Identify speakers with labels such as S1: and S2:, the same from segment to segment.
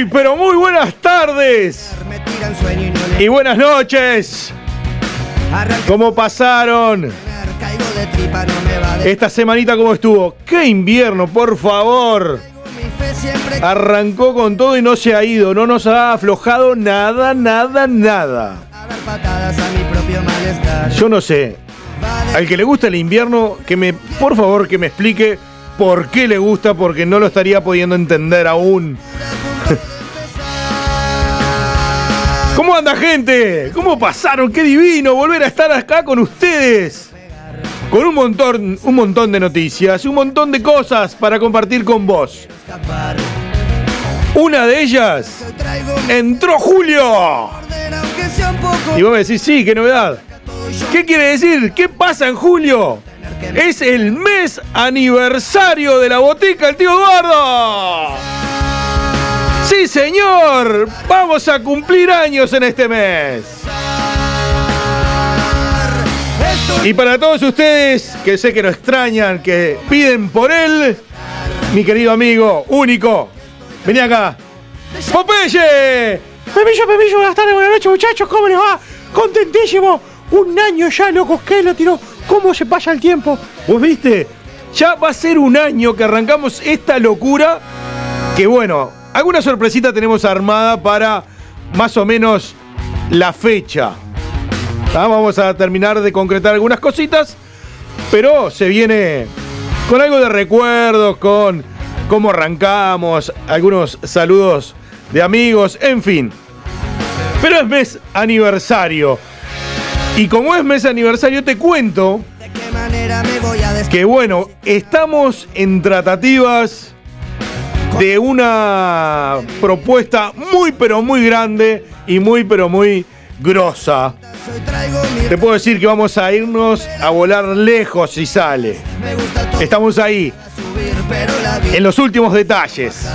S1: Muy, pero muy buenas tardes. Y buenas noches. ¿Cómo pasaron? Esta semanita, ¿cómo estuvo? ¡Qué invierno, por favor! Arrancó con todo y no se ha ido, no nos ha aflojado nada, nada, nada. Yo no sé. Al que le gusta el invierno, que me, por favor, que me explique por qué le gusta, porque no lo estaría pudiendo entender aún. ¿Cómo anda gente? ¿Cómo pasaron? Qué divino volver a estar acá con ustedes con un montón, un montón de noticias, un montón de cosas para compartir con vos. Una de ellas, entró Julio. Y vos me decís, sí, qué novedad. ¿Qué quiere decir? ¿Qué pasa en julio? Es el mes aniversario de la botica El Tío Eduardo. Sí, señor. Vamos a cumplir años en este mes. Y para todos ustedes que sé que lo extrañan, que piden por él, mi querido amigo único, vení acá. ¡Popeye!
S2: Pepillo, Pepillo, buenas tardes, buenas noches, muchachos, ¿cómo les va? Contentísimo. Un año ya, locos, que lo tiró. ¿Cómo se pasa el tiempo?
S1: ¿Vos viste? Ya va a ser un año que arrancamos esta locura. Que bueno, alguna sorpresita tenemos armada para más o menos la fecha. Ah, vamos a terminar de concretar algunas cositas, pero se viene con algo de recuerdos, con cómo arrancamos, algunos saludos de amigos, en fin. Pero es mes aniversario. Y como es mes aniversario, te cuento que bueno, estamos en tratativas de una propuesta muy pero muy grande y muy pero muy grosa. Te puedo decir que vamos a irnos a volar lejos si sale. Estamos ahí. En los últimos detalles.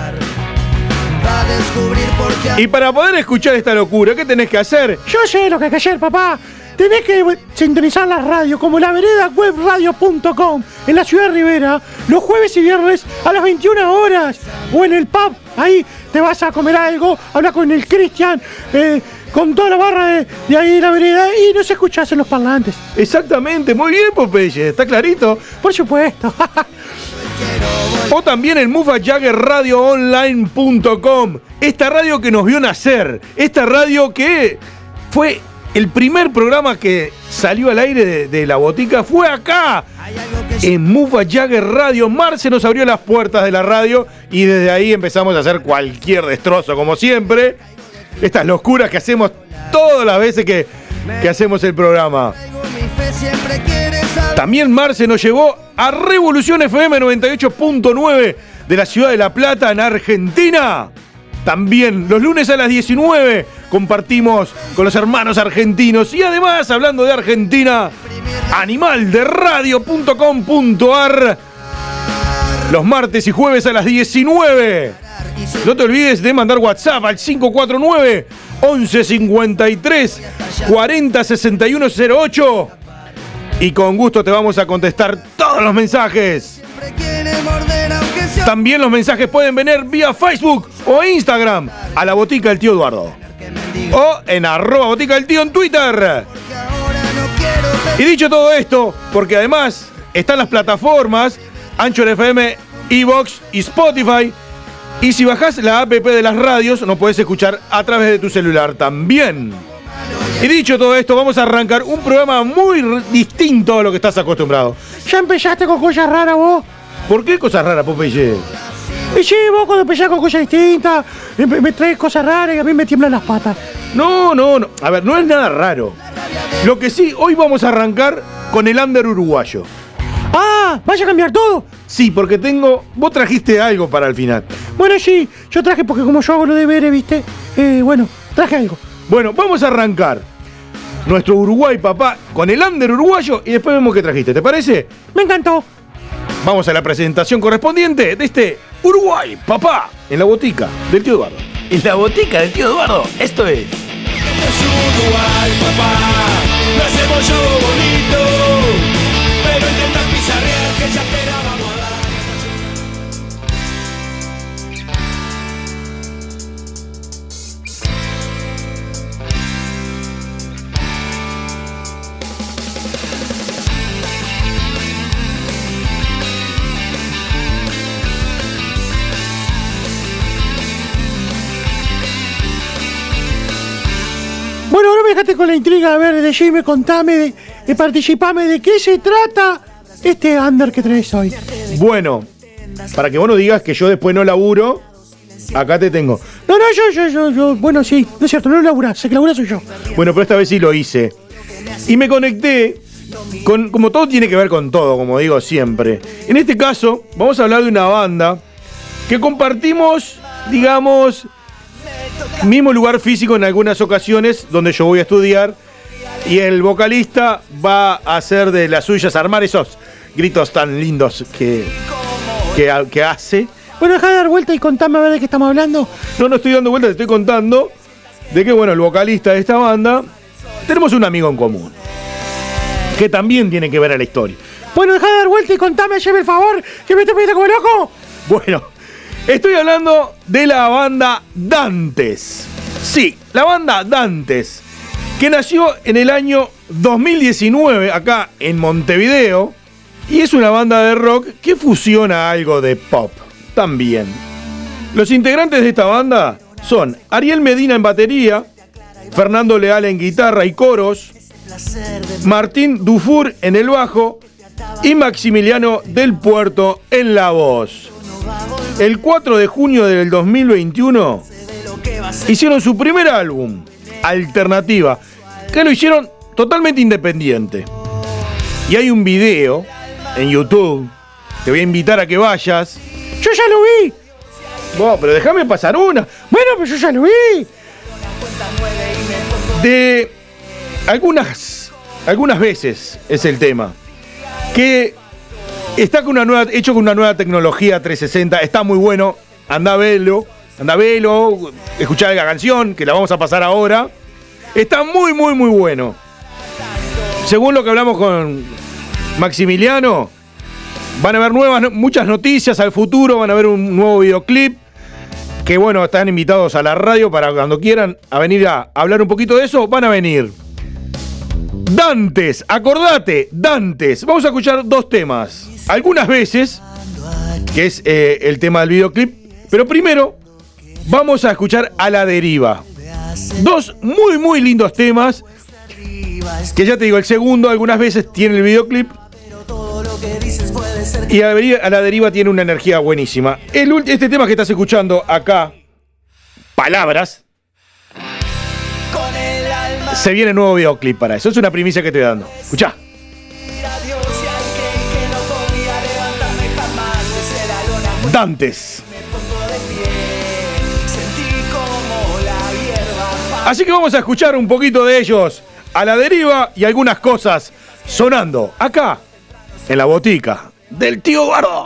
S1: Y para poder escuchar esta locura, ¿qué tenés que hacer?
S2: Yo sé lo que hay que hacer, papá. Tenés que sintonizar la radio como la vereda webradio.com en la ciudad de Rivera los jueves y viernes a las 21 horas o en el pub. Ahí te vas a comer algo, habla con el Cristian, eh, con toda la barra de, ahí de la vereda y no se escuchas en los parlantes.
S1: Exactamente, muy bien, Popeye, está clarito.
S2: Por supuesto.
S1: o también en mufajaggerradioonline.com. Esta radio que nos vio nacer, esta radio que fue el primer programa que salió al aire de, la botica fue acá, en Mufa Jagger Radio. Marce nos abrió las puertas de la radio y desde ahí empezamos a hacer cualquier destrozo, como siempre estas locuras que hacemos todas las veces que, que hacemos el programa. También Marce nos llevó a Revolución FM 98.9 de la ciudad de La Plata en Argentina. También los lunes a las 19 compartimos con los hermanos argentinos y además hablando de Argentina, animalderadio.com.ar los martes y jueves a las 19. No te olvides de mandar WhatsApp al 549 1153 40 61 08 y con gusto te vamos a contestar todos los mensajes. También los mensajes pueden venir vía Facebook o Instagram a la botica del tío Eduardo. O en arroba botica del tío en Twitter. Y dicho todo esto, porque además están las plataformas Anchor FM, Evox y Spotify. Y si bajas la app de las radios, nos puedes escuchar a través de tu celular también. Y dicho todo esto, vamos a arrancar un programa muy distinto a lo que estás acostumbrado.
S2: Ya empezaste con cosas raras vos.
S1: ¿Por qué cosas raras, Popeye?
S2: Y sí, vos cuando empezás con cosas distintas, me, traes cosas raras y a mí me tiemblan las patas.
S1: No, no, no. A ver, no es nada raro. Lo que sí, hoy vamos a arrancar con el under uruguayo.
S2: ¡Ah! ¿Vas a cambiar todo?
S1: Sí, porque tengo. Vos trajiste algo para el final.
S2: Bueno, sí, yo traje porque como yo hago lo de ver, ¿viste? Eh, bueno, traje algo.
S1: Bueno, vamos a arrancar nuestro Uruguay, papá, con el under uruguayo y después vemos qué trajiste. ¿Te parece?
S2: Me encantó.
S1: Vamos a la presentación correspondiente de este Uruguay, papá, en la botica del tío Eduardo.
S3: En la botica del tío Eduardo, esto es.
S4: Es Uruguay, papá, lo hacemos yo bonito, pero intentas pizarrear que ya te
S2: Dejaste con la intriga. A ver, decime, contame, de, de participame, ¿de qué se trata este under que tenés hoy?
S1: Bueno, para que vos no digas que yo después no laburo, acá te tengo.
S2: No, no, yo, yo, yo, yo. Bueno, sí, no es cierto, no laburás, el que labura soy yo.
S1: Bueno, pero esta vez sí lo hice. Y me conecté con, como todo tiene que ver con todo, como digo siempre. En este caso, vamos a hablar de una banda que compartimos, digamos, mismo lugar físico en algunas ocasiones donde yo voy a estudiar. Y el vocalista va a hacer de las suyas, armar esos gritos tan lindos que, que, hace.
S2: Bueno, deja de dar vuelta y contame a ver de qué estamos hablando.
S1: No, no estoy dando vueltas, te estoy contando de que, bueno, el vocalista de esta banda, tenemos un amigo en común. Que también tiene que ver a la historia.
S2: Bueno, deja de dar vuelta y contame, haceme el favor, que me estoy pidiendo como loco.
S1: Bueno, estoy hablando de la banda Dantes. Sí, la banda Dantes, que nació en el año 2019 acá en Montevideo. Y es una banda de rock que fusiona algo de pop también. Los integrantes de esta banda son Ariel Medina en batería, Fernando Leal en guitarra y coros, Martín Dufour en el bajo y Maximiliano del Puerto en la voz. El 4 de junio del 2021 hicieron su primer álbum, Alternativa, que lo hicieron totalmente independiente. Y hay un video en YouTube, te voy a invitar a que vayas.
S2: Yo ya lo vi.
S1: Vos, pero déjame pasar una.
S2: Bueno, pero yo ya lo vi.
S1: De algunas, algunas veces es el tema. Que está con una nueva, hecho con una nueva tecnología 360, está muy bueno. Anda a verlo, anda a verlo, escuchar la canción, que la vamos a pasar ahora. Está muy, muy, muy bueno. Según lo que hablamos con Maximiliano, van a haber nuevas, muchas noticias al futuro, van a ver un nuevo videoclip. Que bueno, están invitados a la radio para cuando quieran a venir a hablar un poquito de eso, van a venir. Dantes, acordate, Dantes. Vamos a escuchar dos temas. Algunas veces, que es eh, el tema del videoclip, pero primero vamos a escuchar a la deriva. Dos muy, muy lindos temas. Que ya te digo, el segundo algunas veces tiene el videoclip. Y a la deriva, a la deriva tiene una energía buenísima. El, este tema que estás escuchando acá, Palabras, se viene nuevo videoclip para eso. Es una primicia que te estoy dando. Escuchá. Así que vamos a escuchar un poquito de ellos a la deriva y algunas cosas sonando acá en la botica del tío Bardo.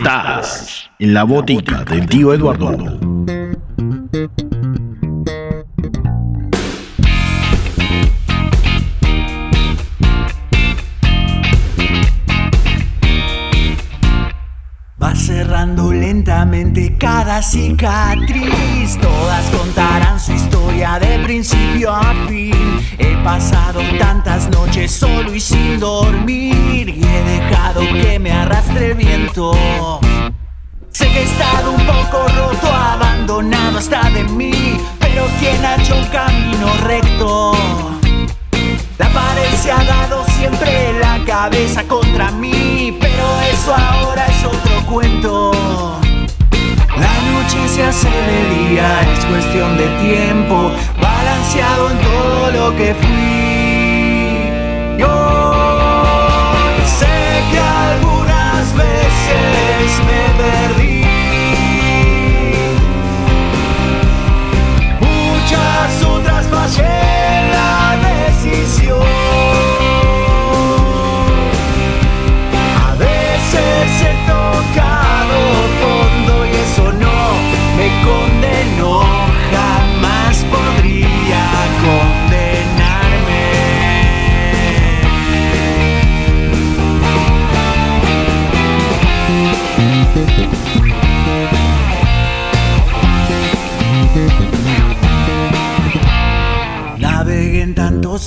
S3: Estás en la botica del tío Eduardo.
S5: Va cerrando lentamente cada cicatriz. Todas contarán su historia de principio a fin. He pasado tantas noches solo y sin dormir. Sé que he estado un poco roto, abandonado hasta de mí. Pero quien ha hecho un camino recto. La pared se ha dado siempre la cabeza contra mí, pero eso ahora es otro cuento. La noche se hace de día, es cuestión de tiempo, balanceado en todo lo que fui.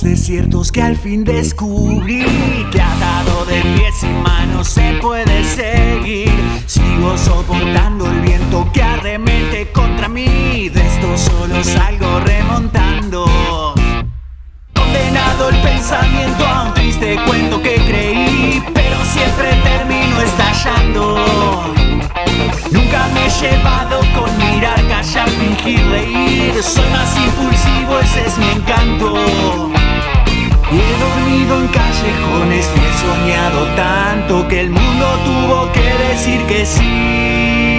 S5: Desiertos que al fin descubrí que atado de pies y manos se puede seguir. Sigo soportando el viento que arremete contra mí. De esto solo salgo remontando. Condenado el pensamiento a un triste cuento que creí, pero siempre termino estallando. Nunca me he llevado con mirar, callar, fingir, reír. Soy más impulsivo, ese es mi encanto. He dormido en callejones y he soñado tanto que el mundo tuvo que decir que sí.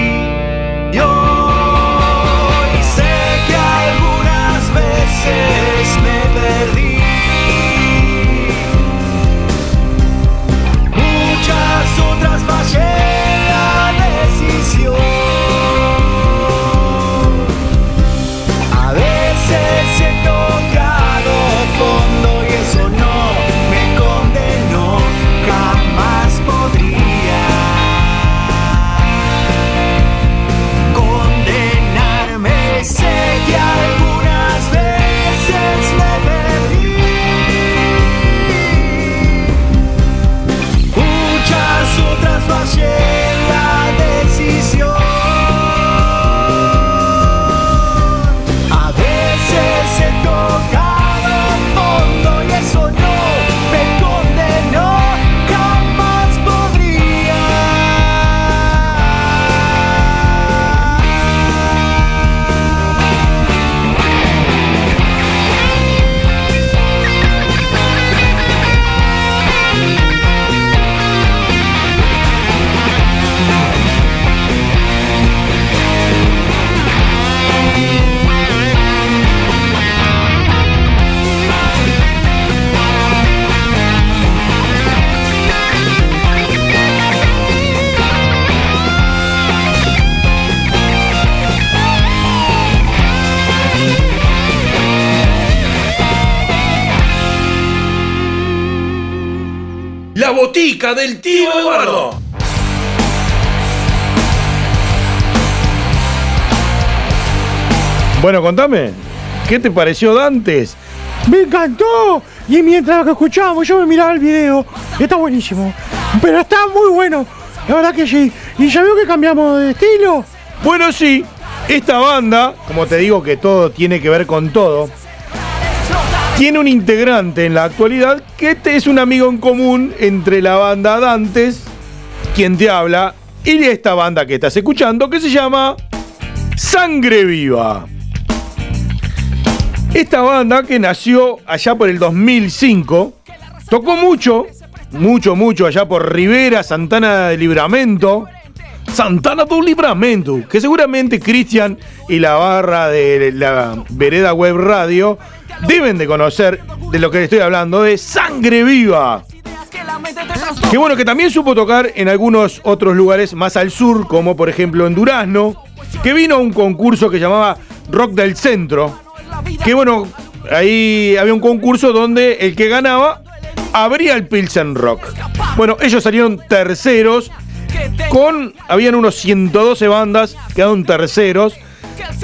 S1: Bueno, contame, ¿qué te pareció Dantes?
S2: ¡Me encantó! Y mientras que escuchábamos, yo me miraba el video. Está buenísimo. Pero está muy bueno. La verdad que sí. ¿Y ya veo que cambiamos de estilo?
S1: Bueno, sí, esta banda, como te digo que todo tiene que ver con todo, tiene un integrante en la actualidad que este es un amigo en común entre la banda Dantes, quien te habla, y esta banda que estás escuchando, que se llama Sangre Viva. Esta banda que nació allá por el 2005, tocó mucho, mucho, mucho allá por Rivera, Santana de Libramento, Santana do Libramento, que seguramente Cristian y la barra de la Vereda Web Radio deben de conocer de lo que estoy hablando, de Sangre Viva. Que bueno, que también supo tocar en algunos otros lugares más al sur, como por ejemplo en Durazno, que vino a un concurso que llamaba Rock del Centro, que bueno, ahí había un concurso donde el que ganaba abría el Pilsen Rock. Bueno, ellos salieron terceros con, habían unos 112 bandas, quedaron terceros,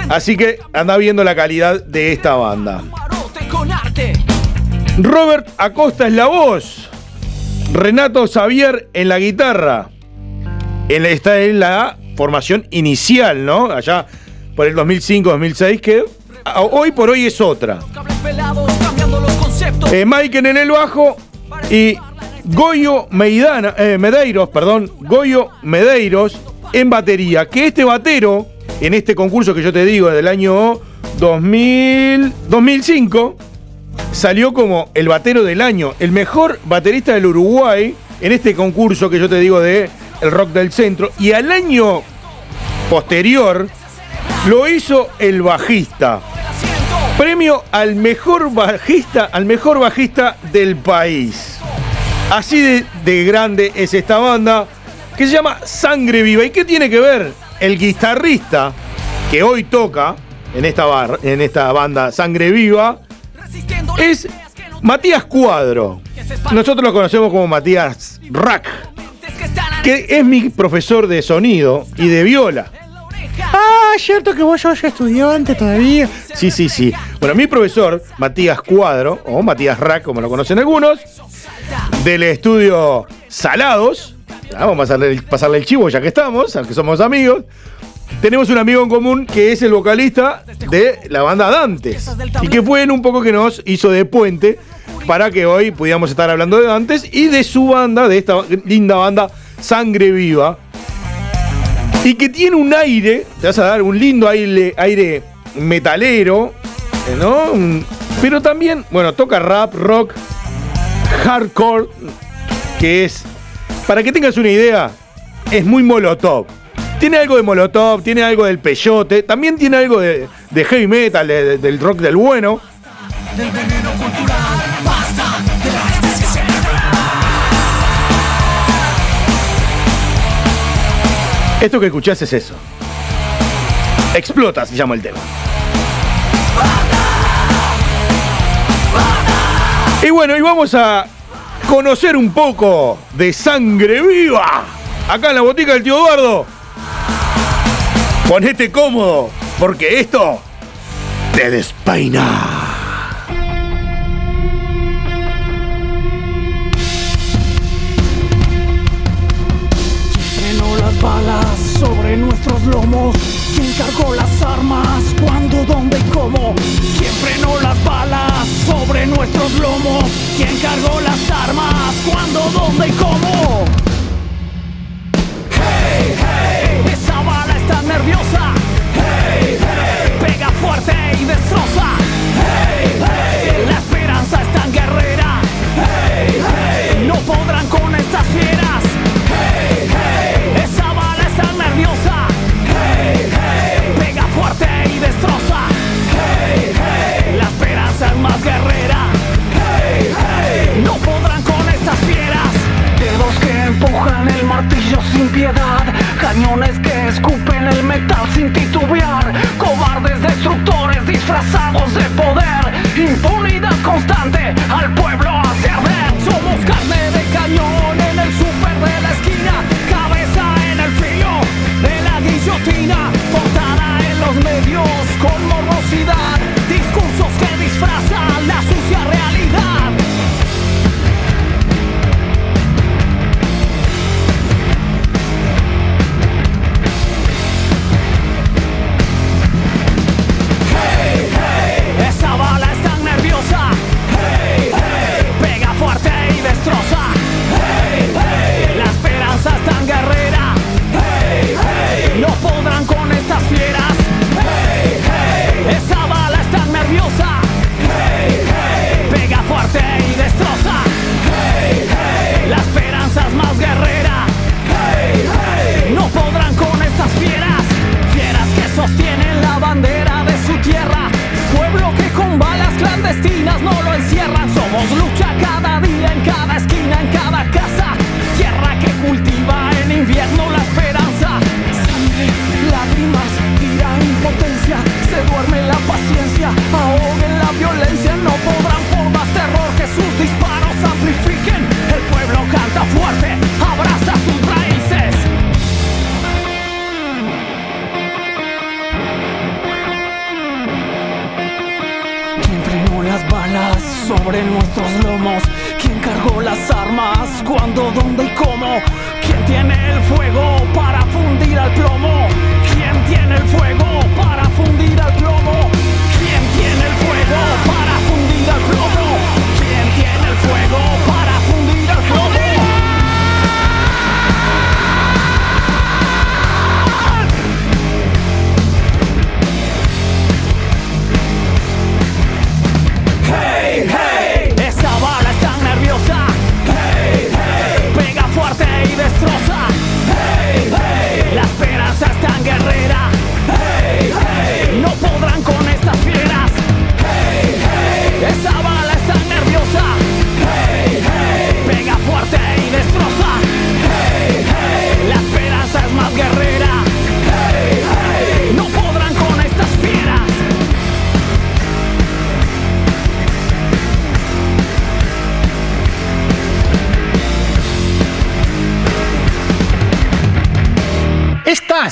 S1: así que anda viendo la calidad de esta banda. Robert Acosta es la voz. Renato Xavier en la guitarra. En, está en la formación inicial, ¿no? Allá por el 2005-2006, que hoy por hoy es otra. Eh, en el bajo y Goyo Meidana, eh, Medeiros, perdón, Goyo Medeiros en batería. Que este batero, en este concurso que yo te digo del año 2000, 2005, salió como el batero del año, el mejor baterista del Uruguay en este concurso que yo te digo de el rock del centro. Y al año posterior lo hizo el bajista. Premio al mejor bajista, al mejor bajista del país. Así de, de grande es esta banda que se llama Sangre Viva. ¿Y qué tiene que ver el guitarrista que hoy toca en esta, en esta banda Sangre Viva? Es Matías Cuadro. Nosotros lo conocemos como Matías Rack, que es mi profesor de sonido y de viola.
S2: Ah, cierto que vos sos estudiante todavía.
S1: Sí, sí, sí. Bueno, mi profesor, Matías Cuadro, o Matías Rack, como lo conocen algunos, del estudio Salados, ya, vamos a pasarle el, chivo ya que estamos, aunque somos amigos, tenemos un amigo en común que es el vocalista de la banda Dantes, y que fue un poco que nos hizo de puente para que hoy pudiéramos estar hablando de Dantes y de su banda, de esta linda banda Sangre Viva, y que tiene un aire, te vas a dar un lindo aire, aire metalero, ¿no? Pero también, bueno, toca rap, rock, hardcore, que es, para que tengas una idea, es muy molotov. Tiene algo de molotov, tiene algo del peyote, también tiene algo de, heavy metal, de- de- del rock del bueno. Esto que escuchás es eso. Explota, se llama el tema. Y bueno, y vamos a conocer un poco de sangre viva. Acá en la botica del tío Eduardo. Ponete cómodo, porque esto te despeina.
S6: Lomos. ¿Quién cargó las armas? ¿Cuándo, dónde y cómo? ¿Quién frenó las balas sobre nuestros lomos? ¿Quién cargó las armas? ¿Cuándo, dónde y cómo? Hey, hey, esa bala está nerviosa. Hey, hey, pega fuerte y destroza. balas sobre nuestros lomos. ¿Quién cargó
S7: las armas? ¿Cuándo, dónde y cómo? ¿Quién tiene el fuego para fundir al plomo? ¿Quién tiene el fuego para fundir al plomo? ¿Quién tiene el fuego para fundir al plomo? ¿Quién tiene el fuego para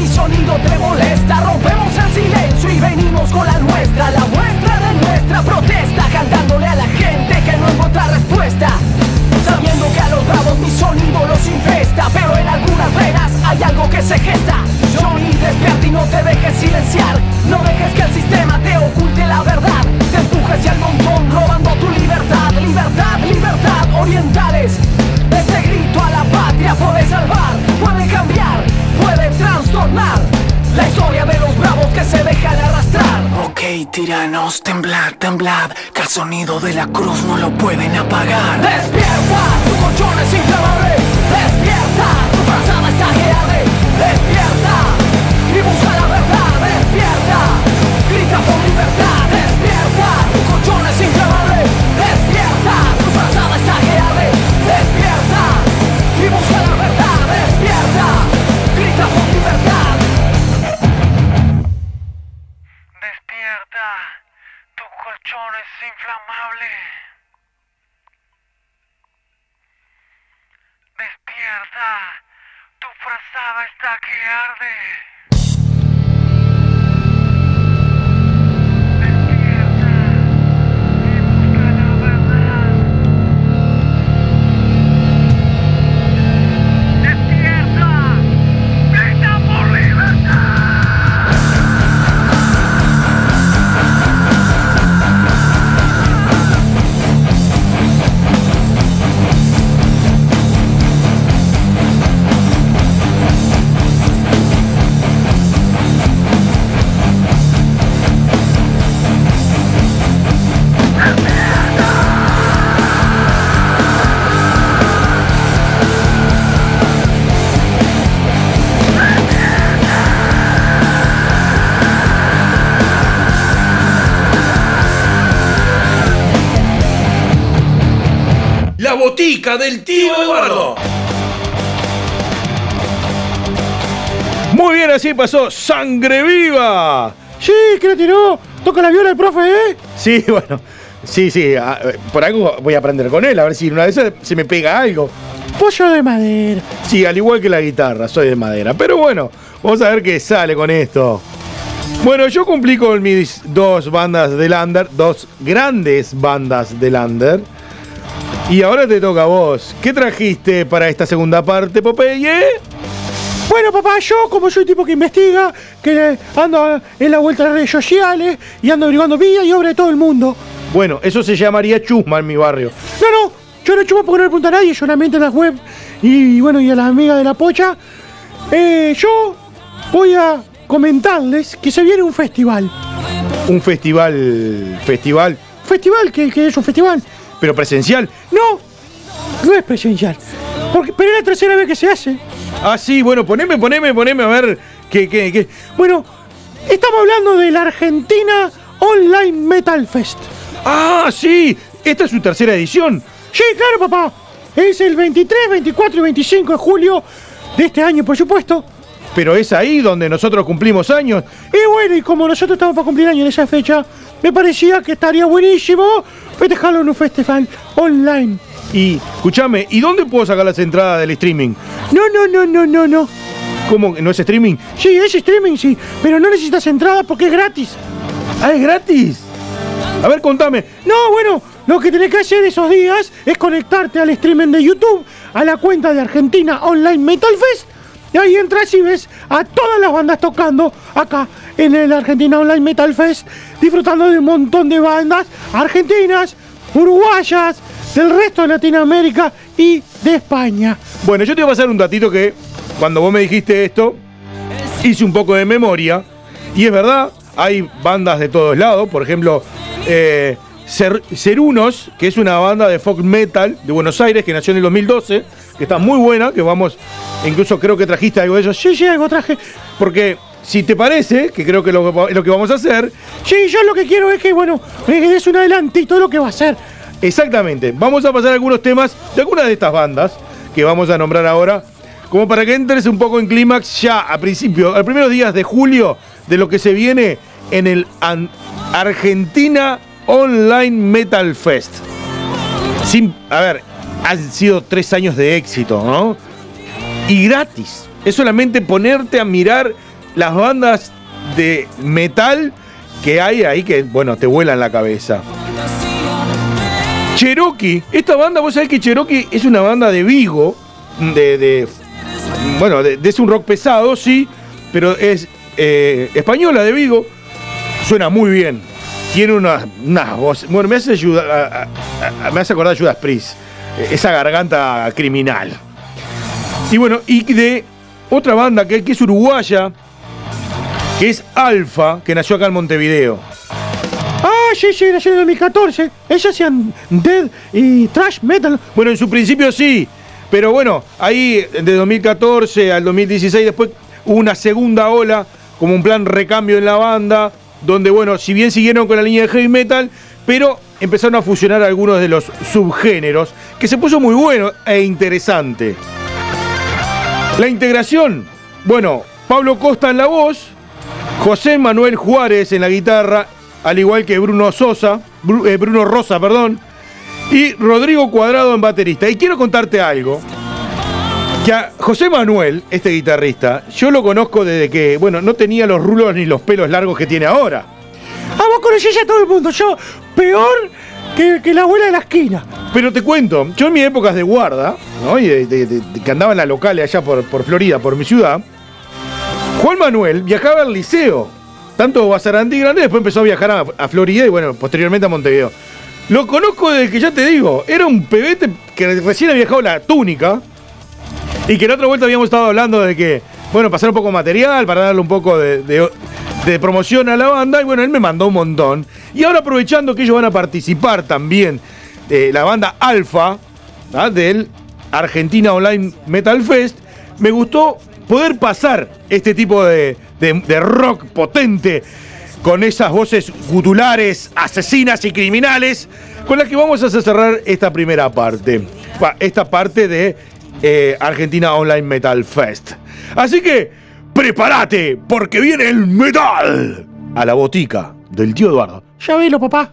S7: Mi sonido te molesta. Rompemos el silencio y venimos con la nuestra La muestra de nuestra protesta Cantándole a la gente que no encuentra respuesta. Sabiendo que a los bravos mi sonido los infesta Pero en algunas venas hay algo que se gesta. Johnny, despierta y no te dejes silenciar. No dejes que el sistema te oculte la verdad. Te empujes hacia el montón robando tu libertad. Libertad, libertad, orientales. Este grito a la patria puede salvar Puede cambiar, trastornar La historia de los bravos que se dejan arrastrar
S8: Ok, tiranos, temblad, temblad, que el sonido de la cruz no lo pueden apagar.
S7: Despierta, tu colchón es inflamable. Despierta, tu frazada está que. Despierta y busca la verdad. Despierta, grita por libertad. Despierta, tu colchón es inflamable. Despierta, tu frazada está que. Despierta y busca la verdad. Despierta,
S9: Frazada está que arde.
S3: Botica del tío Eduardo.
S1: Muy bien, así pasó Sangre Viva.
S2: Sí, que le tiró. Toca la viola el profe, ¿eh?
S1: Sí, bueno. Sí, sí, por algo voy a aprender con él, a ver si una vez se me pega algo.
S2: Pollo de madera.
S1: Sí, al igual que la guitarra, soy de madera. Pero bueno, vamos a ver qué sale con esto. Bueno, yo cumplí con mis dos bandas de Lander, dos grandes bandas de Lander. Y ahora te toca a vos. ¿Qué trajiste para esta segunda parte, Popeye?
S2: Bueno, papá, yo como soy tipo que investiga, que ando en la vuelta de redes sociales y ando averiguando vida y obra de todo el mundo.
S1: Bueno, eso se llamaría chusma en mi barrio.
S2: No, no, yo no chupo porque no le pregunto a nadie, solamente en las web y bueno, y a la amiga de la pocha. Eh, yo voy a comentarles que se viene un festival.
S1: Un festival. Festival.
S2: ¿Festival? ¿Qué, qué es un festival?
S1: Pero presencial.
S2: No, no es presencial. Porque, pero es la tercera vez que se hace.
S1: Ah, sí, bueno, poneme, poneme, poneme a ver qué, qué, qué.
S2: Bueno, estamos hablando de la Argentina Online Metal Fest.
S1: Ah, sí, esta es su tercera edición.
S2: Sí, claro, papá. Es el 23, 24 y 25 de julio de este año, por supuesto.
S1: Pero es ahí donde nosotros cumplimos años.
S2: Y bueno, y como nosotros estamos para cumplir años en esa fecha, me parecía que estaría buenísimo festejarlo en un festival online.
S1: Y, escúchame, ¿y dónde puedo sacar las entradas del streaming?
S2: No, no, no, no, no, no.
S1: ¿Cómo no es streaming?
S2: Sí, es streaming, sí, pero no necesitas entrada porque es gratis.
S1: Ah, es gratis. A ver, contame.
S2: No, bueno, lo que tenés que hacer esos días es conectarte al streaming de YouTube, a la cuenta de Argentina Online Metal Fest, y ahí entras y ves a todas las bandas tocando acá en el Argentina Online Metal Fest, disfrutando de un montón de bandas argentinas, uruguayas, del resto de Latinoamérica y de España.
S1: Bueno, yo te voy a pasar un datito que cuando vos me dijiste esto, hice un poco de memoria. Y es verdad, hay bandas de todos lados. Por ejemplo, eh, Cer- Cerunos, que es una banda de folk metal de Buenos Aires que nació en el 2012, que está muy buena, que vamos, incluso creo que trajiste algo de ellos.
S2: Sí, sí, algo traje.
S1: Porque si te parece, que creo que lo, lo que vamos a hacer,
S2: Sí, yo lo que quiero es que, bueno, me des un adelantito de lo que va a ser.
S1: Exactamente. Vamos a pasar algunos temas de algunas de estas bandas que vamos a nombrar ahora, como para que entres un poco en clímax ya a principio, a primeros días de julio, de lo que se viene en el Argentina Online Metal Fest. Sin, a ver, han sido tres años de éxito, ¿no? Y gratis. Es solamente ponerte a mirar las bandas de metal que hay ahí que, bueno, te vuelan la cabeza. Cherokee, esta banda, vos sabés que Cherokee es una banda de Vigo, de, bueno, de, es un rock pesado, sí, pero es eh, española de Vigo, suena muy bien, tiene unas una voz, bueno, me hace, ayuda- a- me hace acordar a Judas Priest, esa garganta criminal. Y bueno, y de otra banda que, es uruguaya, que es Alfa, que nació acá en Montevideo.
S2: Ah, sí, sí, nació en 2014. Ellos hacían dead y trash metal.
S1: Bueno, en su principio sí, pero bueno, ahí de 2014 al 2016 después hubo una segunda ola, como un plan recambio en la banda, donde bueno, si bien siguieron con la línea de heavy metal, pero empezaron a fusionar algunos de los subgéneros, que se puso muy bueno e interesante. La integración, bueno, Pablo Costa en la voz, José Manuel Juárez en la guitarra, al igual que Bruno Sosa, eh, Bruno Rosa, perdón, y Rodrigo Cuadrado en baterista. Y quiero contarte algo. Que a José Manuel, este guitarrista, yo lo conozco desde que, bueno, no tenía los rulos ni los pelos largos que tiene ahora.
S2: Ah, vos conocés a todo el mundo. Yo, peor que, la abuela de la esquina.
S1: Pero te cuento, yo en mis épocas de guarda, que andaba en la locales allá por, por Florida, por mi ciudad, Juan Manuel viajaba al liceo, tanto a Sarandí Grande, después empezó a viajar a, a Florida y bueno, posteriormente a Montevideo. Lo conozco desde que ya te digo, era un pebete que recién había viajado la túnica y que la otra vuelta habíamos estado hablando de que, bueno, pasar un poco de material para darle un poco de, promoción a la banda y bueno, él me mandó un montón. Y ahora aprovechando que ellos van a participar también de la banda Alfa ¿ah? del Argentina Online Metal Fest, me gustó poder pasar este tipo de, de- rock potente con esas voces gutulares, asesinas y criminales, con las que vamos a cerrar esta primera parte, Pa- esta parte de eh, Argentina Online Metal Fest. Así que, prepárate, porque viene el metal a la botica del tío Eduardo.
S2: Ya velo, papá.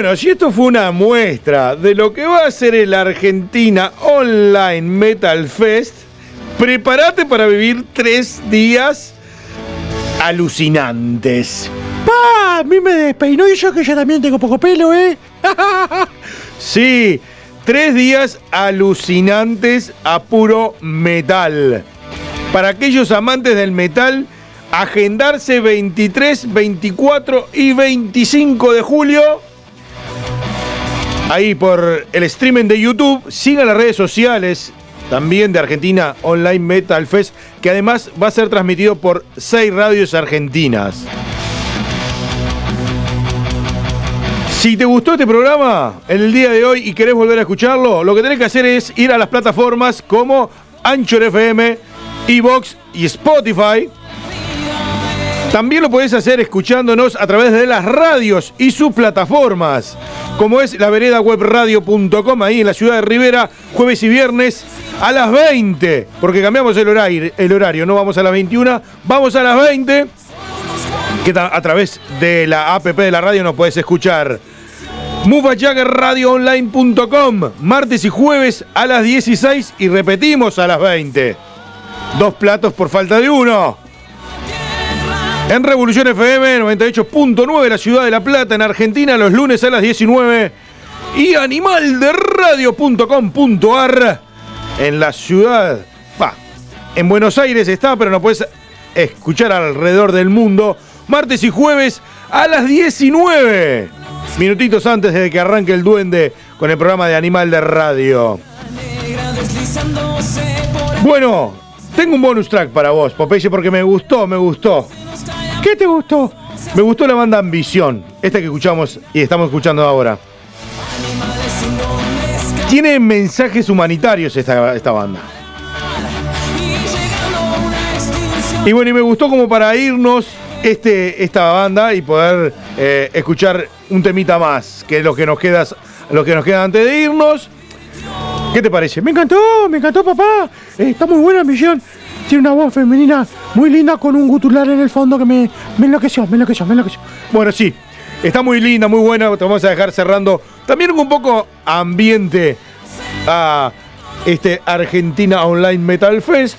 S10: Bueno, si esto fue una muestra de lo que va a ser el Argentina Online Metal Fest, prepárate para vivir tres días alucinantes.
S2: ¡Pa! A mí me despeinó y yo que ya también tengo poco pelo, ¿eh?
S1: Sí, tres días alucinantes a puro metal. Para aquellos amantes del metal, agendarse 23, 24 y 25 de julio. Ahí por el streaming de YouTube. Sigan las redes sociales también de Argentina Online Metal Fest, que además va a ser transmitido por seis radios argentinas. Si te gustó este programa en el día de hoy y querés volver a escucharlo, lo que tenés que hacer es ir a las plataformas como Anchor FM, Evox y Spotify. También lo podés hacer escuchándonos a través de las radios y sus plataformas, como es la veredawebradio.com ahí en la ciudad de Rivera, jueves y viernes a las 20, porque cambiamos el horario, el horario, no vamos a las 21, vamos a las 20 que a través de la app de la radio nos podés escuchar. MoveAjaggerRadioOnline.com, martes y jueves a las 16 y repetimos a las 20. Dos platos por falta de uno. En Revolución FM 98.9, la ciudad de La Plata, en Argentina, los lunes a las 19. Y animalderadio.com.ar en la ciudad. En Buenos Aires está, pero no puedes escuchar alrededor del mundo. Martes y jueves a las 19. Minutitos antes de que arranque el duende con el programa de Animal de Radio. Bueno, tengo un bonus track para vos, Popeye, porque me gustó, me gustó.
S2: ¿Qué te gustó?
S1: Me gustó la banda Ambición, esta que escuchamos y estamos escuchando ahora. Tiene mensajes humanitarios esta, esta banda. Y bueno, y me gustó como para irnos este, esta banda y poder eh, escuchar un temita más, que es lo que nos queda, lo que nos queda antes de irnos. ¿Qué te parece?
S2: Me encantó, me encantó, papá. Eh, está muy buena misión. Tiene una voz femenina muy linda con un gutular en el fondo que me, me enloqueció, me enloqueció, me enloqueció.
S1: Bueno, sí, está muy linda, muy buena. Te vamos a dejar cerrando también un poco ambiente a este Argentina Online Metal Fest.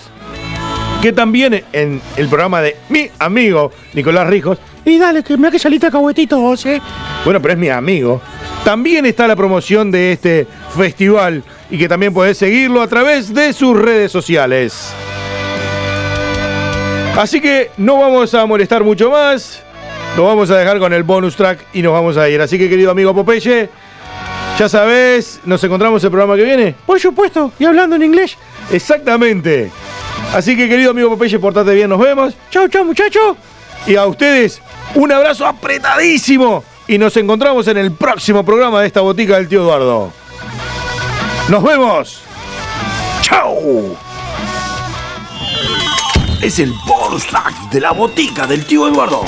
S1: Que también en el programa de mi amigo Nicolás Rijos,
S2: Y dale, que mira que saliste cahuetito vos, eh.
S1: bueno, pero es mi amigo, también está la promoción de este festival y que también podés seguirlo a través de sus redes sociales. Así que no vamos a molestar mucho más. Lo vamos a dejar con el bonus track y nos vamos a ir. Así que querido amigo Popeye, ya sabes, nos encontramos el programa que viene.
S2: Por supuesto, y hablando en inglés.
S1: Exactamente. Así que querido amigo Popeye, portate bien, nos vemos.
S2: Chau, chau, muchacho.
S1: Y a ustedes, un abrazo apretadísimo. Y nos encontramos en el próximo programa de esta botica del tío Eduardo. ¡Nos vemos! ¡Chao!
S6: Es el bonus track de la botica del tío Eduardo.